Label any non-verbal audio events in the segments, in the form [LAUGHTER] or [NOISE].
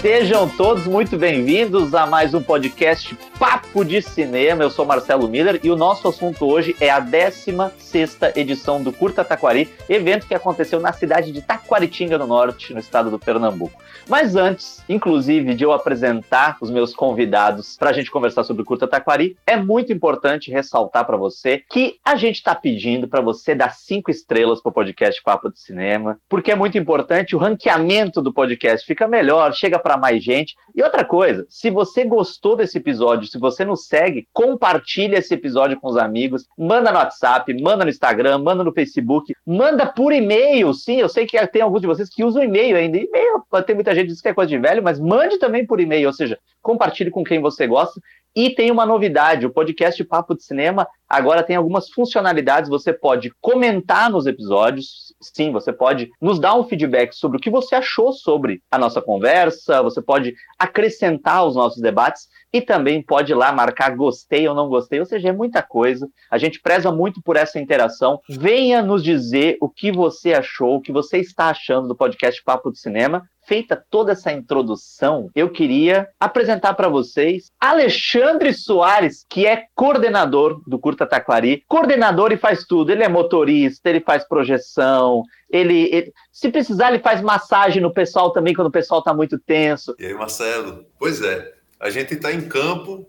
Sejam todos muito bem-vindos a mais um podcast Papo de Cinema. Eu sou Marcelo Miller e o nosso assunto hoje é a 16 edição do Curta Taquari, evento que aconteceu na cidade de Taquaritinga, no norte, no estado do Pernambuco. Mas antes, inclusive, de eu apresentar os meus convidados para a gente conversar sobre o Curta Taquari, é muito importante ressaltar para você que a gente está pedindo para você dar cinco estrelas para o podcast Papo de Cinema, porque é muito importante, o ranqueamento do podcast fica melhor, chega para mais gente. E outra coisa, se você gostou desse episódio, se você nos segue, compartilha esse episódio com os amigos, manda no WhatsApp, manda no Instagram, manda no Facebook, manda por e-mail. Sim, eu sei que tem alguns de vocês que usam e-mail ainda. E-mail, tem muita gente que diz que é coisa de velho, mas mande também por e-mail, ou seja, compartilhe com quem você gosta. E tem uma novidade: o podcast Papo de Cinema agora tem algumas funcionalidades. Você pode comentar nos episódios, sim, você pode nos dar um feedback sobre o que você achou sobre a nossa conversa, você pode acrescentar aos nossos debates e também pode ir lá marcar gostei ou não gostei, ou seja, é muita coisa. A gente preza muito por essa interação. Venha nos dizer o que você achou, o que você está achando do podcast Papo de Cinema feita toda essa introdução, eu queria apresentar para vocês Alexandre Soares, que é coordenador do Curta Taquari. Coordenador e faz tudo. Ele é motorista, ele faz projeção, ele, ele, se precisar, ele faz massagem no pessoal também quando o pessoal está muito tenso. E aí, Marcelo? Pois é, a gente está em campo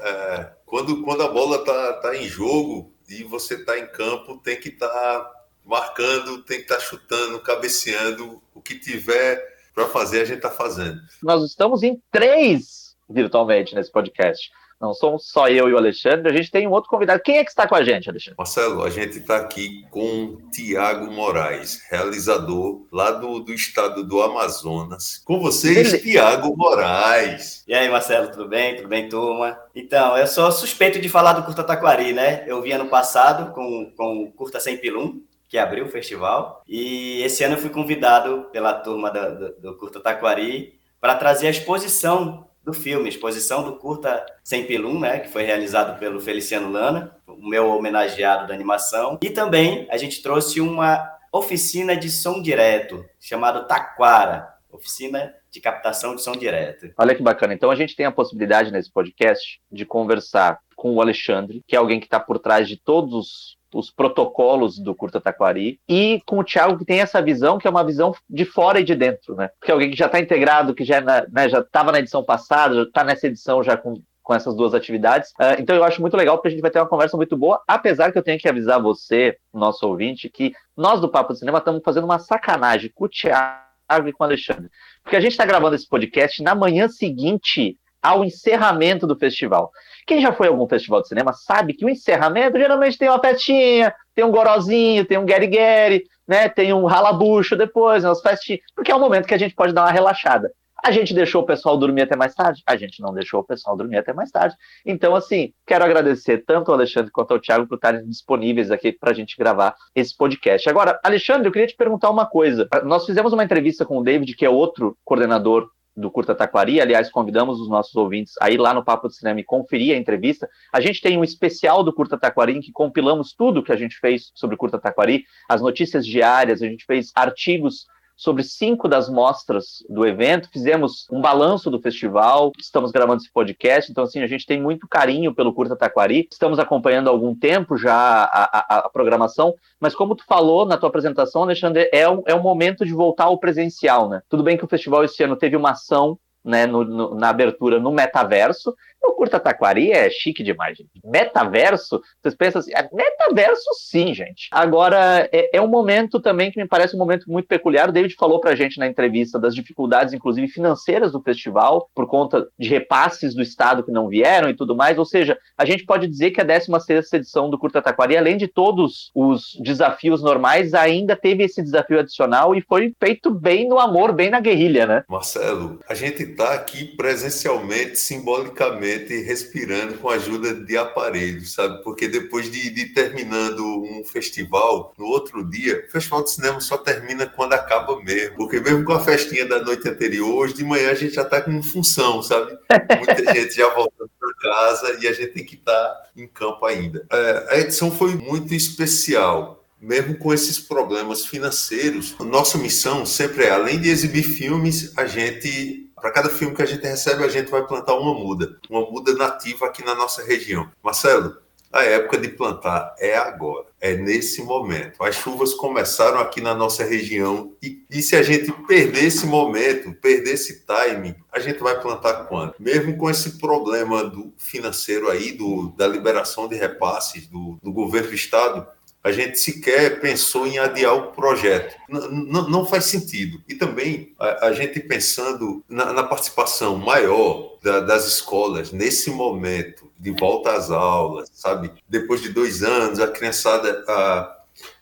é, quando, quando a bola está tá em jogo e você está em campo, tem que estar tá marcando, tem que estar tá chutando, cabeceando, o que tiver para fazer, a gente está fazendo. Nós estamos em três virtualmente nesse podcast. Não somos só eu e o Alexandre, a gente tem um outro convidado. Quem é que está com a gente, Alexandre? Marcelo, a gente está aqui com Tiago Moraes, realizador lá do, do estado do Amazonas. Com vocês, Ele... Tiago Moraes. E aí, Marcelo, tudo bem? Tudo bem, turma? Então, eu sou suspeito de falar do Curta Taquari, né? Eu vi ano passado com, com o Curta Sem Pilum, que abriu o festival. E esse ano eu fui convidado pela turma do, do, do Curta Taquari para trazer a exposição do filme, exposição do Curta Sem Pilum, né, que foi realizado pelo Feliciano Lana, o meu homenageado da animação. E também a gente trouxe uma oficina de som direto, chamado Taquara, oficina de captação de som direto. Olha que bacana. Então a gente tem a possibilidade nesse podcast de conversar com o Alexandre, que é alguém que está por trás de todos os protocolos do Curta Taquari, e com o Thiago que tem essa visão, que é uma visão de fora e de dentro, né? Porque é alguém que já está integrado, que já é né, já estava na edição passada, já está nessa edição já com com essas duas atividades. Uh, então eu acho muito legal porque a gente vai ter uma conversa muito boa, apesar que eu tenho que avisar você, nosso ouvinte, que nós do Papo do Cinema estamos fazendo uma sacanagem com o Thiago e com o Alexandre. Porque a gente está gravando esse podcast na manhã seguinte ao encerramento do festival. Quem já foi a algum festival de cinema sabe que o encerramento geralmente tem uma festinha, tem um gorozinho, tem um guerigueri, né? Tem um ralabucho depois, umas festinhas, porque é um momento que a gente pode dar uma relaxada. A gente deixou o pessoal dormir até mais tarde? A gente não deixou o pessoal dormir até mais tarde. Então, assim, quero agradecer tanto ao Alexandre quanto ao Thiago por estarem disponíveis aqui para a gente gravar esse podcast. Agora, Alexandre, eu queria te perguntar uma coisa. Nós fizemos uma entrevista com o David, que é outro coordenador do Curta Taquari. Aliás, convidamos os nossos ouvintes a ir lá no Papo de Cinema e conferir a entrevista. A gente tem um especial do Curta Taquari em que compilamos tudo que a gente fez sobre o Curta Taquari, as notícias diárias, a gente fez artigos sobre cinco das mostras do evento, fizemos um balanço do festival, estamos gravando esse podcast, então assim, a gente tem muito carinho pelo Curta Taquari, estamos acompanhando há algum tempo já a, a, a programação, mas como tu falou na tua apresentação, Alexandre, é um, é momento de voltar ao presencial, né? Tudo bem que o festival esse ano teve uma ação né, no, no, na abertura no metaverso, o Curta Taquari é chique demais, gente. Metaverso, vocês pensam assim, é metaverso sim, gente. Agora, é, é, um momento também que me parece um momento muito peculiar. O David falou pra gente na entrevista das dificuldades, inclusive financeiras do festival, por conta de repasses do Estado que não vieram e tudo mais. Ou seja, a gente pode dizer que a 16 edição do Curta Taquari, além de todos os desafios normais, ainda teve esse desafio adicional e foi feito bem no amor, bem na guerrilha, né? Marcelo, a gente tá aqui presencialmente, simbolicamente respirando com a ajuda de aparelhos, sabe? Porque depois de, de, terminando um festival, no outro dia, o festival de cinema só termina quando acaba mesmo. Porque mesmo com a festinha da noite anterior, hoje de manhã a gente já está com função, sabe? Muita [LAUGHS] gente já voltando para casa e a gente tem que estar tá em campo ainda. É, a edição foi muito especial mesmo com esses problemas financeiros, nossa missão sempre é, além de exibir filmes, a gente Para cada filme que a gente recebe, a gente vai plantar uma muda, uma muda nativa aqui na nossa região. Marcelo, a época de plantar é agora, é nesse momento. As chuvas começaram aqui na nossa região e, e, se a gente perder esse momento, perder esse timing, a gente vai plantar quando? Mesmo com esse problema do financeiro aí, do, da liberação de repasses do, do governo do estado, a gente sequer pensou em adiar o projeto. N não faz sentido. E também a, a gente pensando na, na participação maior da, das escolas nesse momento de volta às aulas, sabe? Depois de dois anos, a criançada. A,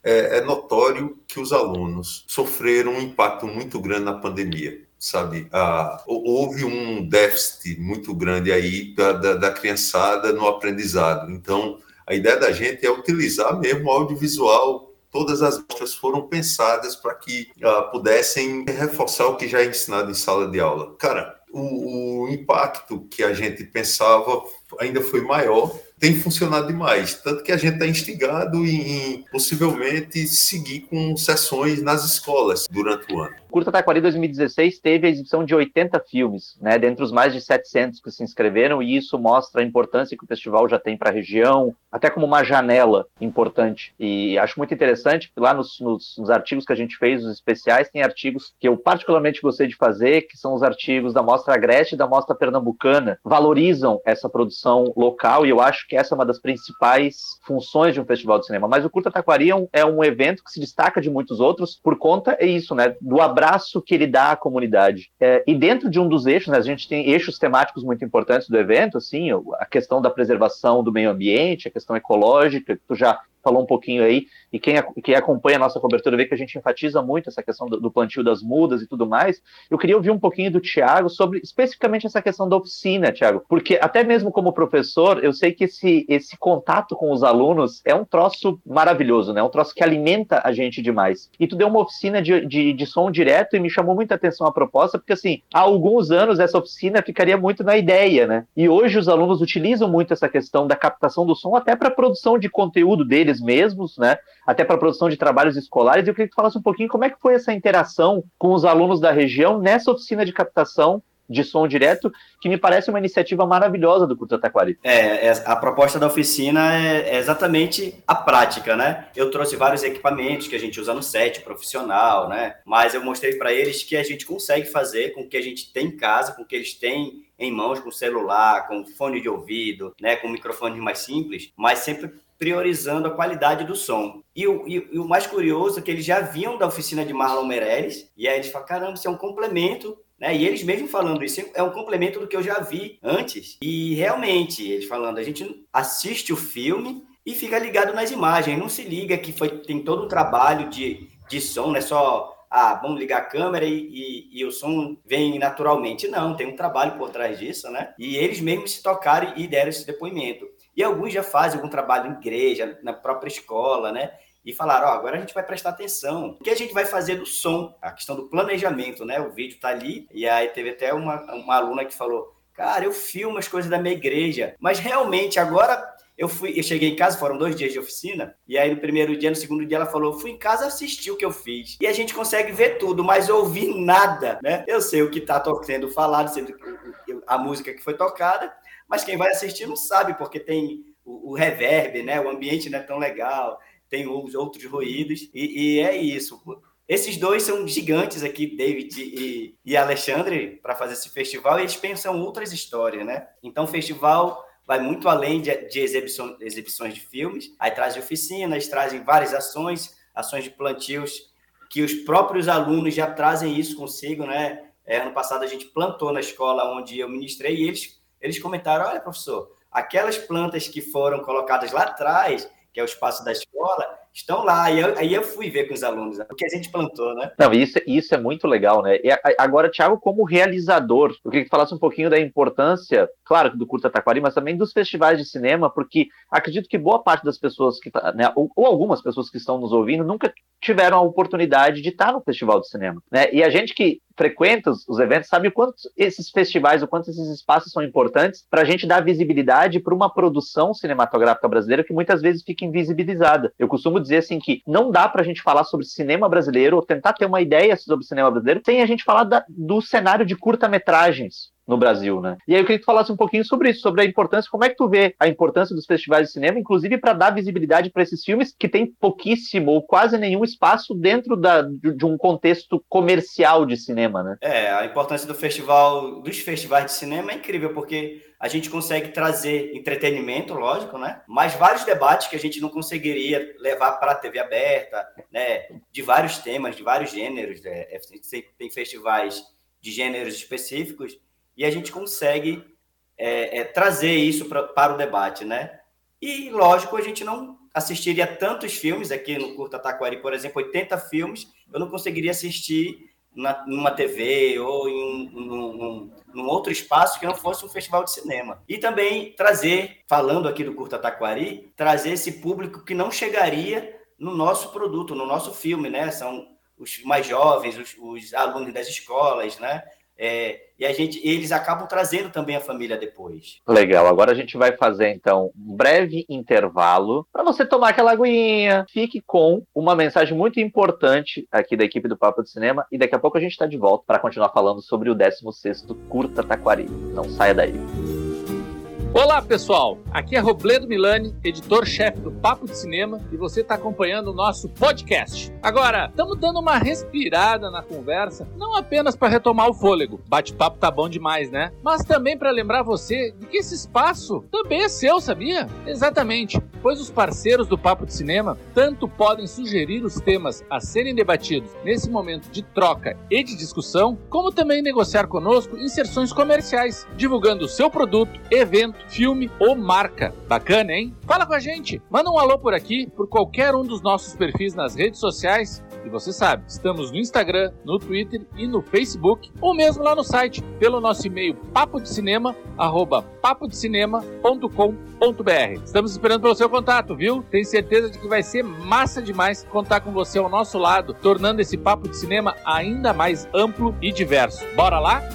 é, é notório que os alunos sofreram um impacto muito grande na pandemia sabe? Ah, houve um déficit muito grande aí da, da, da, criançada no aprendizado. Então, a ideia da gente é utilizar mesmo o audiovisual. Todas as mostras foram pensadas para que uh, pudessem reforçar o que já é ensinado em sala de aula. Cara, o, o impacto que a gente pensava ainda foi maior tem funcionado demais. Tanto que a gente está instigado em, possivelmente seguir com sessões nas escolas durante o ano. O Curta Taquari 2016 teve a exibição de 80 filmes, né, dentre os mais de 700 que se inscreveram, e isso mostra a importância que o festival já tem para a região, até como uma janela importante. E acho muito interessante, lá nos, nos, nos, artigos que a gente fez, os especiais, tem artigos que eu particularmente gostei de fazer, que são os artigos da Mostra Agreste e da Mostra Pernambucana, valorizam essa produção local, e eu acho que essa é uma das principais funções de um festival de cinema. Mas o Curta Taquari é um, é um evento que se destaca de muitos outros por conta, é isso, né, do abraço que ele dá à comunidade. É, e dentro de um dos eixos, né, a gente tem eixos temáticos muito importantes do evento, assim, a questão da preservação do meio ambiente, a questão ecológica, que tu já falou um pouquinho aí, e quem, quem acompanha a nossa cobertura vê que a gente enfatiza muito essa questão do, do plantio das mudas e tudo mais. Eu queria ouvir um pouquinho do Tiago sobre especificamente essa questão da oficina, Tiago, porque até mesmo como professor, eu sei que esse, esse contato com os alunos é um troço maravilhoso, né? É um troço que alimenta a gente demais. E tu deu uma oficina de, de, de som direto e me chamou muita atenção a proposta, porque assim, há alguns anos essa oficina ficaria muito na ideia, né? E hoje os alunos utilizam muito essa questão da captação do som até para produção de conteúdo deles eles mesmos, né? Até para a produção de trabalhos escolares. E eu queria que tu falasse um pouquinho como é que foi essa interação com os alunos da região nessa oficina de captação de som direto, que me parece uma iniciativa maravilhosa do Curta Taquari. É, é, a proposta da oficina é, é, exatamente a prática, né? Eu trouxe vários equipamentos que a gente usa no set profissional, né? Mas eu mostrei para eles que a gente consegue fazer com o que a gente tem em casa, com o que eles têm em mãos, com celular, com fone de ouvido, né? Com microfones mais simples, mas sempre priorizando a qualidade do som. E o, e, e o, mais curioso é que eles já vinham da oficina de Marlon Meirelles, e aí eles falam, caramba, isso é um complemento, né? E eles mesmo falando isso é um complemento do que eu já vi antes. E realmente, eles falando, a gente assiste o filme e fica ligado nas imagens, não se liga que foi, tem todo um trabalho de, de som, não é só ah, vamos ligar a câmera e, e, e, o som vem naturalmente. Não, tem um trabalho por trás disso, né? E eles mesmos se tocaram e deram esse depoimento. E alguns já fazem algum trabalho em igreja, na própria escola, né? E falaram, ó, oh, agora a gente vai prestar atenção. O que a gente vai fazer do som? A questão do planejamento, né? O vídeo tá ali, e aí teve até uma, uma aluna que falou, cara, eu filmo as coisas da minha igreja, mas realmente agora eu fui, eu cheguei em casa, foram dois dias de oficina, e aí no primeiro dia, no segundo dia, ela falou: fui em casa assistir o que eu fiz. E a gente consegue ver tudo, mas ouvir nada, né? Eu sei o que está sendo falado, a música que foi tocada, mas quem vai assistir não sabe, porque tem o, o reverb, né? O ambiente não é tão legal, tem os outros ruídos, e, e é isso. Esses dois são gigantes aqui, David e, e Alexandre, para fazer esse festival, e eles pensam outras histórias, né? Então, o festival vai muito além de, de exibição, exibições de filmes, aí traz oficinas, trazem várias ações, ações de plantios, que os próprios alunos já trazem isso consigo, né? É, ano passado a gente plantou na escola onde eu ministrei e eles eles comentaram: olha, professor, aquelas plantas que foram colocadas lá atrás, que é o espaço da escola, estão lá. E eu, aí eu fui ver com os alunos o que a gente plantou, né? Não, isso, isso é muito legal, né? E agora, Thiago, como realizador, eu queria que falasse um pouquinho da importância, claro, do Curta Taquari, mas também dos festivais de cinema, porque acredito que boa parte das pessoas que, tá, né, ou, ou algumas pessoas que estão nos ouvindo, nunca tiveram a oportunidade de estar no festival de cinema, né? E a gente que frequenta os eventos sabe o quanto esses festivais, o quanto esses espaços são importantes para a gente dar visibilidade para uma produção cinematográfica brasileira que muitas vezes fica invisibilizada. Eu costumo dizer assim que não dá para a gente falar sobre cinema brasileiro ou tentar ter uma ideia sobre cinema brasileiro sem a gente falar da, do cenário de curta-metragens no Brasil, né? E aí eu queria que tu falasse um pouquinho sobre isso, sobre a importância, como é que tu vê a importância dos festivais de cinema, inclusive para dar visibilidade para esses filmes que têm pouquíssimo ou quase nenhum espaço dentro da, de, de, um contexto comercial de cinema, né? É, a importância do festival, dos festivais de cinema é incrível, porque a gente consegue trazer entretenimento, lógico, né? Mas vários debates que a gente não conseguiria levar para a TV aberta, né? De vários temas, de vários gêneros. Né? Tem festivais de gêneros específicos e a gente consegue é, é, trazer isso pra, para o debate, né? E, lógico, a gente não assistiria tantos filmes aqui no Curta Taquari, por exemplo, 80 filmes, eu não conseguiria assistir na, numa TV ou em um, num, outro espaço que não fosse um festival de cinema. E também trazer, falando aqui do Curta Taquari, trazer esse público que não chegaria no nosso produto, no nosso filme, né? São os mais jovens, os, os alunos das escolas, né? É, e a gente, eles acabam trazendo também a família depois. Legal. Agora a gente vai fazer então um breve intervalo para você tomar aquela aguinha. Fique com uma mensagem muito importante aqui da equipe do Papo de Cinema e daqui a pouco a gente está de volta para continuar falando sobre o 16º Curta Taquari. Não saia daí. Olá pessoal, aqui é Robledo Milani, editor-chefe do Papo de Cinema, e você está acompanhando o nosso podcast. Agora, estamos dando uma respirada na conversa, não apenas para retomar o fôlego, bate-papo tá bom demais, né? Mas também para lembrar você de que esse espaço também é seu, sabia? Exatamente, pois os parceiros do Papo de Cinema tanto podem sugerir os temas a serem debatidos nesse momento de troca e de discussão, como também negociar conosco inserções comerciais, divulgando o seu produto, evento filme ou marca. Bacana, hein? Fala com a gente, manda um alô por aqui, por qualquer um dos nossos perfis nas redes sociais. E você sabe, estamos no Instagram, no Twitter e no Facebook, ou mesmo lá no site, pelo nosso e-mail papodecinema@papodecinema.com.br. Estamos esperando pelo seu contato, viu? Tenho certeza de que vai ser massa demais contar com você ao nosso lado, tornando esse papo de cinema ainda mais amplo e diverso. Bora lá?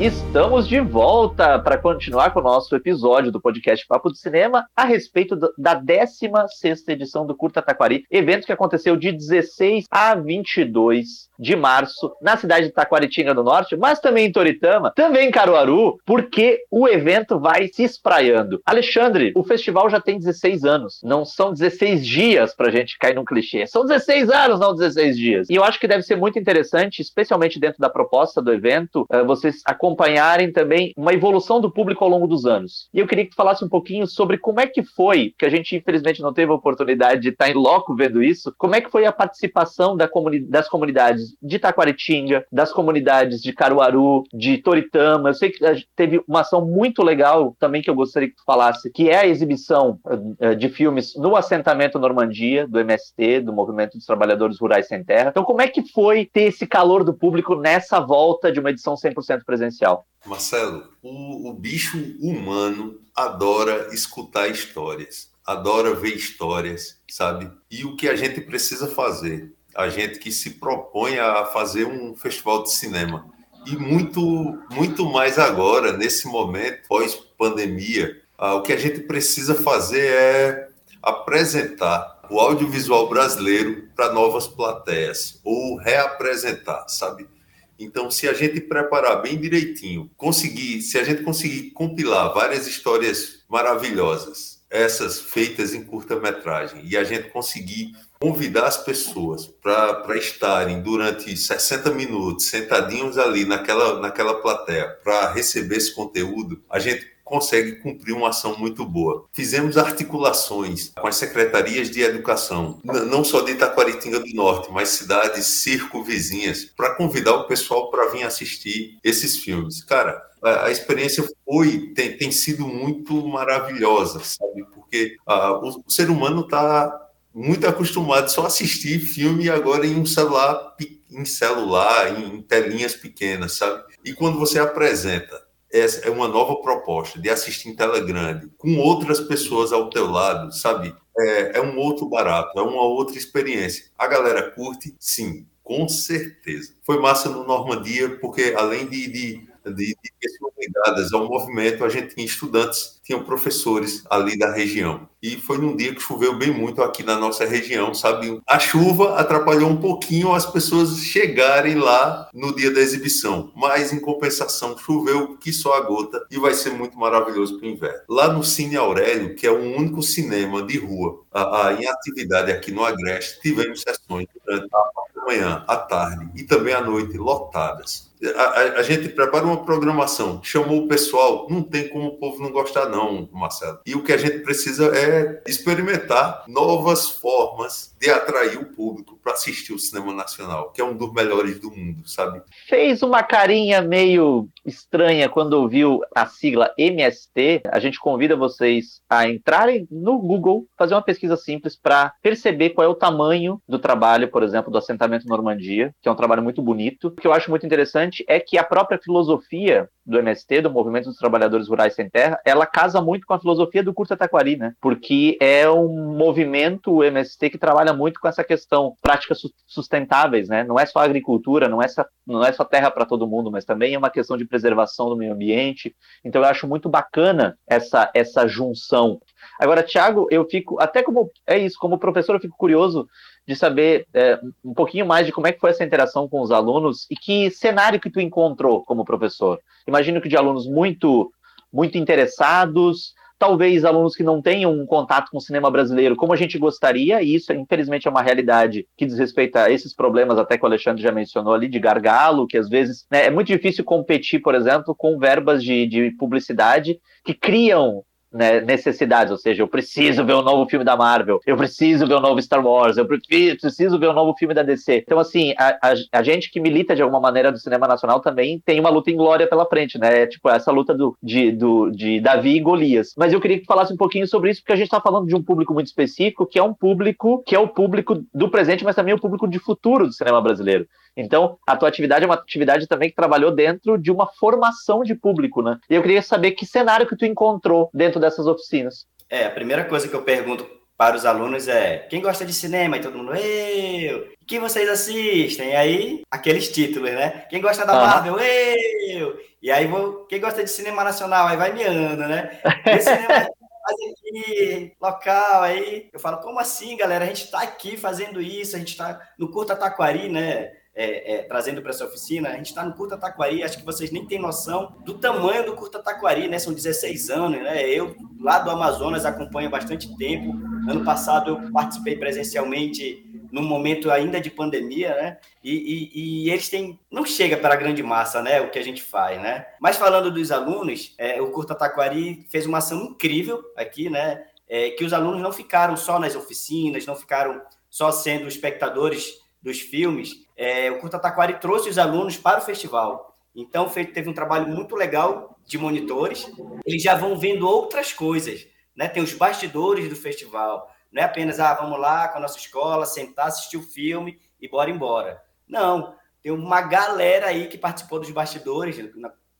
Estamos de volta para continuar com o nosso episódio do podcast Papo de Cinema a respeito da 16 edição do Curta Taquari, evento que aconteceu de 16 a 22 de março na cidade de Taquaritinga do Norte, mas também em Toritama, também em Caruaru, porque o evento vai se espraiando. Alexandre, o festival já tem 16 anos, não são 16 dias para a gente cair num clichê, são 16 anos, não 16 dias. E eu acho que deve ser muito interessante, especialmente dentro da proposta do evento, eh, vocês acompanharem também uma evolução do público ao longo dos anos. E eu queria que tu falasse um pouquinho sobre como é que foi, que a gente infelizmente não teve a oportunidade de estar em loco vendo isso, como é que foi a participação da comuni das comunidades de Taquaritinga, das comunidades de Caruaru, de Toritama. Eu sei que teve uma ação muito legal também que eu gostaria que tu falasse, que é a exibição uh, de filmes no assentamento Normandia, do MST, do Movimento dos Trabalhadores Rurais Sem Terra. Então, como é que foi ter esse calor do público nessa volta de uma edição 100% presencial? Marcelo, o, o bicho humano adora escutar histórias, adora ver histórias, sabe? E o que a gente precisa fazer? A gente que se propõe a fazer um festival de cinema. E muito, muito mais agora, nesse momento, pós-pandemia, ah, o que a gente precisa fazer é apresentar o audiovisual brasileiro para novas plateias, ou reapresentar, sabe? Então, se a gente preparar bem direitinho, conseguir, se a gente conseguir compilar várias histórias maravilhosas, essas feitas em curta-metragem, e a gente conseguir convidar as pessoas para estarem durante 60 minutos sentadinhos ali naquela, naquela plateia para receber esse conteúdo, a gente consegue cumprir uma ação muito boa. Fizemos articulações com as secretarias de educação, não só de Itaquaritinga do Norte, mas cidades circunvizinhas, para convidar o pessoal para vir assistir esses filmes. Cara, a, experiência foi tem, tem sido muito maravilhosa, sabe? Porque uh, o, o ser humano está muito acostumado só a assistir filme agora em um celular em celular, em telinhas pequenas, sabe? E quando você apresenta é uma nova proposta de assistir em tela grande, com outras pessoas ao teu lado, sabe? É, é, um outro barato, é uma outra experiência. A galera curte, sim. Com certeza. Foi massa no Normandia, porque além de, de de, de pessoas ligadas ao movimento, a gente tinha estudantes, tinham professores ali da região. E foi num dia que choveu bem muito aqui na nossa região, sabe? A chuva atrapalhou um pouquinho as pessoas chegarem lá no dia da exibição, mas em compensação choveu que só a gota e vai ser muito maravilhoso para o inverno. Lá no Cine Aurélio, que é o único cinema de rua a, a, em atividade aqui no Agreste, tivemos sessões durante a manhã, à tarde e também à noite lotadas a, a, gente prepara uma programação, chamou o pessoal, não tem como o povo não gostar, não, Marcelo. E o que a gente precisa é experimentar novas formas de atrair o público para assistir o cinema nacional, que é um dos melhores do mundo, sabe? Fez uma carinha meio estranha quando ouviu a sigla MST. A gente convida vocês a entrarem no Google, fazer uma pesquisa simples para perceber qual é o tamanho do trabalho, por exemplo, do assentamento Normandia, que é um trabalho muito bonito. Que eu acho muito interessante interessante é que a própria filosofia do MST, do Movimento dos Trabalhadores Rurais Sem Terra, ela casa muito com a filosofia do Curso Taquari, né? Porque é um movimento, o MST, que trabalha muito com essa questão práticas sustentáveis, né? Não é só agricultura, não é só, não é só terra para todo mundo, mas também é uma questão de preservação do meio ambiente. Então eu acho muito bacana essa, essa junção. Agora, Tiago, eu fico, até como, é isso, como professor, eu fico curioso de saber é, um pouquinho mais de como é que foi essa interação com os alunos e que cenário que tu encontrou como professor. Imagino que de alunos muito, muito interessados, talvez alunos que não tenham um contato com o cinema brasileiro como a gente gostaria, e isso infelizmente é uma realidade que diz respeito a esses problemas até que o Alexandre já mencionou ali, de gargalo, que às vezes né, é muito difícil competir, por exemplo, com verbas de, de publicidade que criam né, necessidades, ou seja, eu preciso ver um novo filme da Marvel, eu preciso ver o um novo Star Wars, eu preciso ver um novo filme da DC. Então, assim, a, a, a, gente que milita de alguma maneira do cinema nacional também tem uma luta em glória pela frente, né? Tipo, essa luta do, de, do, de Davi e Golias. Mas eu queria que falasse um pouquinho sobre isso, porque a gente está falando de um público muito específico, que é um público que é o público do presente, mas também o público de futuro do cinema brasileiro. Então, a tua atividade é uma atividade também que trabalhou dentro de uma formação de público, né? E eu queria saber que cenário que tu encontrou dentro dessas oficinas. É, a primeira coisa que eu pergunto para os alunos é quem gosta de cinema? E todo mundo, eu! Quem vocês assistem? E aí, aqueles títulos, né? Quem gosta da Marvel? Eu! E aí, vou, quem gosta de cinema nacional? Aí vai miando, né? E cinema [LAUGHS] aqui, local, aí eu falo, como assim, galera? A gente está aqui fazendo isso, a gente está no Curta Taquari, né? É, é, trazendo para essa oficina, a gente está no Curta Taquari, acho que vocês nem têm noção do tamanho do Curta Taquari, né? São 16 anos, né? Eu, lá do Amazonas, acompanho bastante tempo. Ano passado eu participei presencialmente num momento ainda de pandemia, né? E, e, e, eles têm. Não chega para a grande massa, né? O que a gente faz, né? Mas falando dos alunos, é, o Curta Taquari fez uma ação incrível aqui, né? É, que os alunos não ficaram só nas oficinas, não ficaram só sendo espectadores dos filmes, é, o Curta Taquari trouxe os alunos para o festival. Então, teve um trabalho muito legal de monitores. Eles já vão vendo outras coisas, né? Tem os bastidores do festival. Não é apenas, ah, vamos lá com a nossa escola, sentar, assistir o filme e bora embora. Não, tem uma galera aí que participou dos bastidores,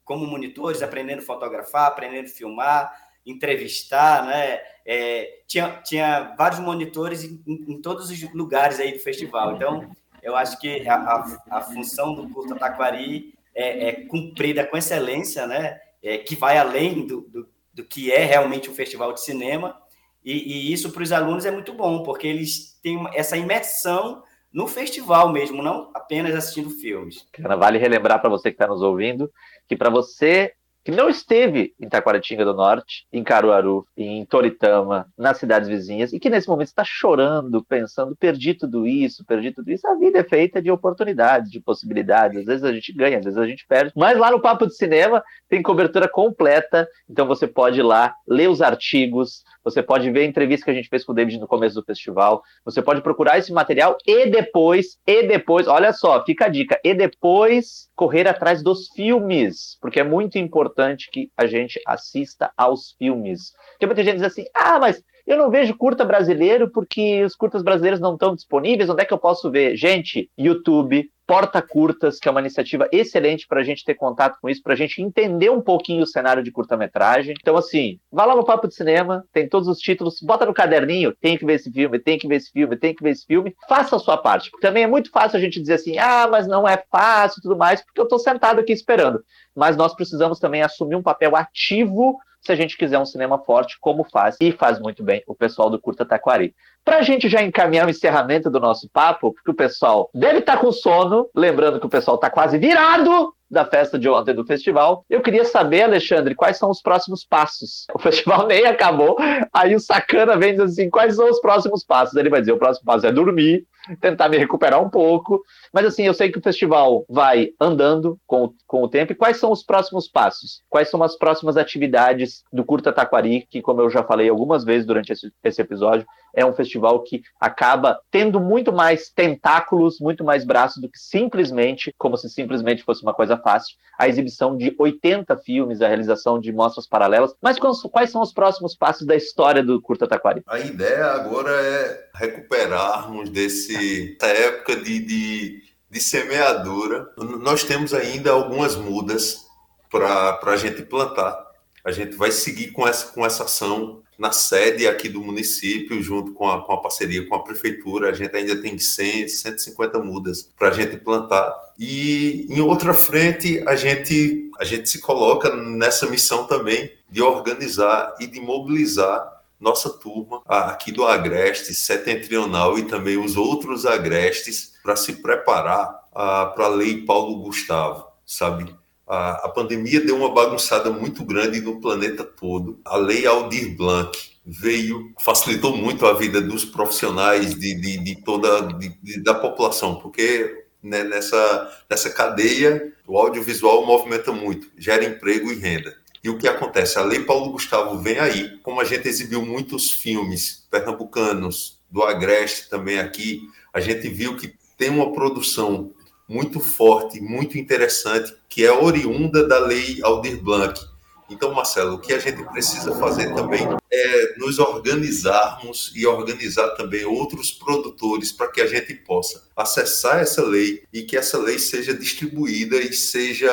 como monitores, aprendendo fotografar, aprendendo filmar, entrevistar, né? É, tinha, tinha vários monitores em, em, todos os lugares aí do festival. Então, eu acho que a, a, a função do curso Taquari é, é, cumprida com excelência, né? É, que vai além do, do, do, que é realmente um festival de cinema. E, e isso para os alunos é muito bom, porque eles têm essa imersão no festival mesmo, não apenas assistindo filmes. Vale relembrar para você que está nos ouvindo que para você que não esteve em Taquaritinga do Norte, em Caruaru, em Toritama, nas cidades vizinhas, e que nesse momento está chorando, pensando, perdi tudo isso, perdi tudo isso. A vida é feita de oportunidades, de possibilidades. Às vezes a gente ganha, às vezes a gente perde. Mas lá no Papo de Cinema tem cobertura completa, então você pode ir lá, ler os artigos, você pode ver a entrevista que a gente fez com o David no começo do festival, você pode procurar esse material e depois, e depois, olha só, fica a dica, e depois correr atrás dos filmes, porque é muito importante que a gente assista aos filmes. Porque muita gente diz assim: ah, mas eu não vejo curta brasileiro porque os curtas brasileiros não estão disponíveis. Onde é que eu posso ver? Gente, YouTube, porta-curtas, que é uma iniciativa excelente para a gente ter contato com isso, para a gente entender um pouquinho o cenário de curta-metragem. Então, assim, vá lá no Papo de Cinema, tem todos os títulos, bota no caderninho, tem que ver esse filme, tem que ver esse filme, tem que ver esse filme, faça a sua parte. Porque também é muito fácil a gente dizer assim, ah, mas não é fácil e tudo mais, porque eu estou sentado aqui esperando. Mas nós precisamos também assumir um papel ativo se a gente quiser um cinema forte, como faz, e faz muito bem o pessoal do Curta Taquari. Para a gente já encaminhar o encerramento do nosso papo, porque o pessoal deve estar tá com sono, lembrando que o pessoal está quase virado da festa de ontem do festival. Eu queria saber, Alexandre, quais são os próximos passos. [LAUGHS] O festival nem acabou, aí o sacana vem dizer assim: quais são os próximos passos? Ele vai dizer: o próximo passo é dormir, tentar me recuperar um pouco. Mas assim, eu sei que o festival vai andando com, com o tempo. E quais são os próximos passos? Quais são as próximas atividades do Curta Taquari, que, como eu já falei algumas vezes durante esse, esse episódio, é um festival que acaba tendo muito mais tentáculos, muito mais braços do que simplesmente, como se simplesmente fosse uma coisa fácil, a exibição de 80 filmes, a realização de mostras paralelas. Mas quais são os próximos passos da história do Curta Taquari? A ideia agora é recuperarmos desse, dessa época de, de, de semeadura. Nós temos ainda algumas mudas para a gente plantar. A gente vai seguir com essa, com essa ação na sede aqui do município, junto com a, com a parceria com a prefeitura. A gente ainda tem 100, 150 mudas para a gente plantar. E em outra frente, a gente, a gente se coloca nessa missão também de organizar e de mobilizar nossa turma aqui do Agreste Setentrional e também os outros agrestes para se preparar para a Lei Paulo Gustavo, sabe? A, a pandemia deu uma bagunçada muito grande no planeta todo. A Lei Aldir Blanc veio, facilitou muito a vida dos profissionais de, de, de toda de, de, da população, porque né, nessa, nessa cadeia o audiovisual movimenta muito, gera emprego e renda. E o que acontece? A Lei Paulo Gustavo vem aí, como a gente exibiu muitos filmes pernambucanos, do Agreste também aqui, a gente viu que tem uma produção muito forte, muito interessante, que é oriunda da Lei Aldir Blanc. Então, Marcelo, o que a gente precisa fazer também é nos organizarmos e organizar também outros produtores para que a gente possa acessar essa lei e que essa lei seja distribuída e seja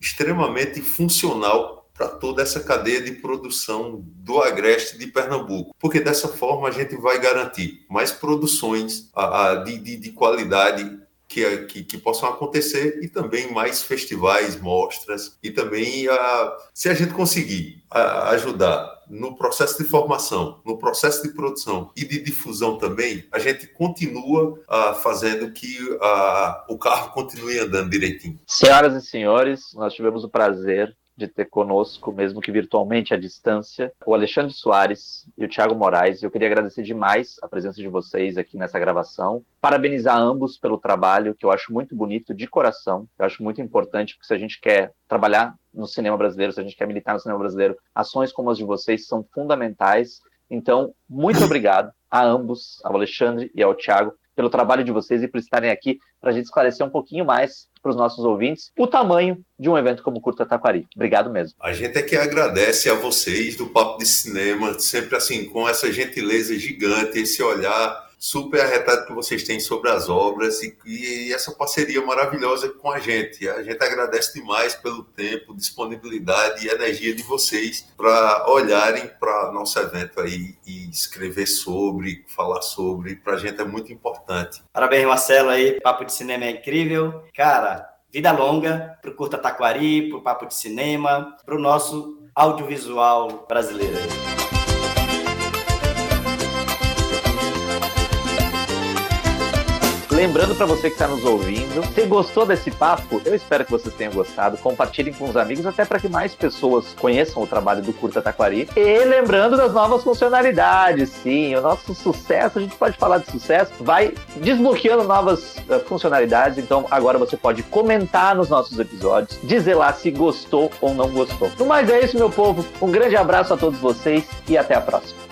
extremamente funcional para toda essa cadeia de produção do agreste de Pernambuco, porque dessa forma a gente vai garantir mais produções de, de, qualidade que, que, que, possam acontecer e também mais festivais, mostras e também a, se a gente conseguir a, ajudar no processo de formação, no processo de produção e de difusão também, a gente continua uh, fazendo que o carro continue andando direitinho. Senhoras e senhores, nós tivemos o prazer de ter conosco, mesmo que virtualmente à distância, o Alexandre Soares e o Thiago Moraes. Eu queria agradecer demais a presença de vocês aqui nessa gravação. Parabenizar ambos pelo trabalho, que eu acho muito bonito, de coração. Eu acho muito importante, porque se a gente quer trabalhar no cinema brasileiro, se a gente quer militar no cinema brasileiro, ações como as de vocês são fundamentais. Então, muito obrigado a ambos, ao Alexandre e ao Thiago, pelo trabalho de vocês e por estarem aqui para a gente esclarecer um pouquinho mais para os nossos ouvintes o tamanho de um evento como o Curta Taquari. Obrigado mesmo. A gente é que agradece a vocês do Papo de Cinema, sempre assim, com essa gentileza gigante, esse olhar super arretado que vocês têm sobre as obras e, e, essa parceria maravilhosa com a gente. A gente agradece demais pelo tempo, disponibilidade e energia de vocês para olharem para nosso evento aí e escrever sobre, falar sobre. Para a gente é muito importante. Parabéns, Marcelo, aí. Papo de cinema é incrível. Cara, vida longa para o Curta Taquari, para o Papo de Cinema, para o nosso audiovisual brasileiro. Lembrando para você que está nos ouvindo, se gostou desse papo, eu espero que vocês tenham gostado. Compartilhem com os amigos, até para que mais pessoas conheçam o trabalho do Curta Taquari. E lembrando das novas funcionalidades, sim, o nosso sucesso, a gente pode falar de sucesso, vai desbloqueando novas uh, funcionalidades. Então agora você pode comentar nos nossos episódios, dizer lá se gostou ou não gostou. No mais é isso, meu povo. Um grande abraço a todos vocês e até a próxima.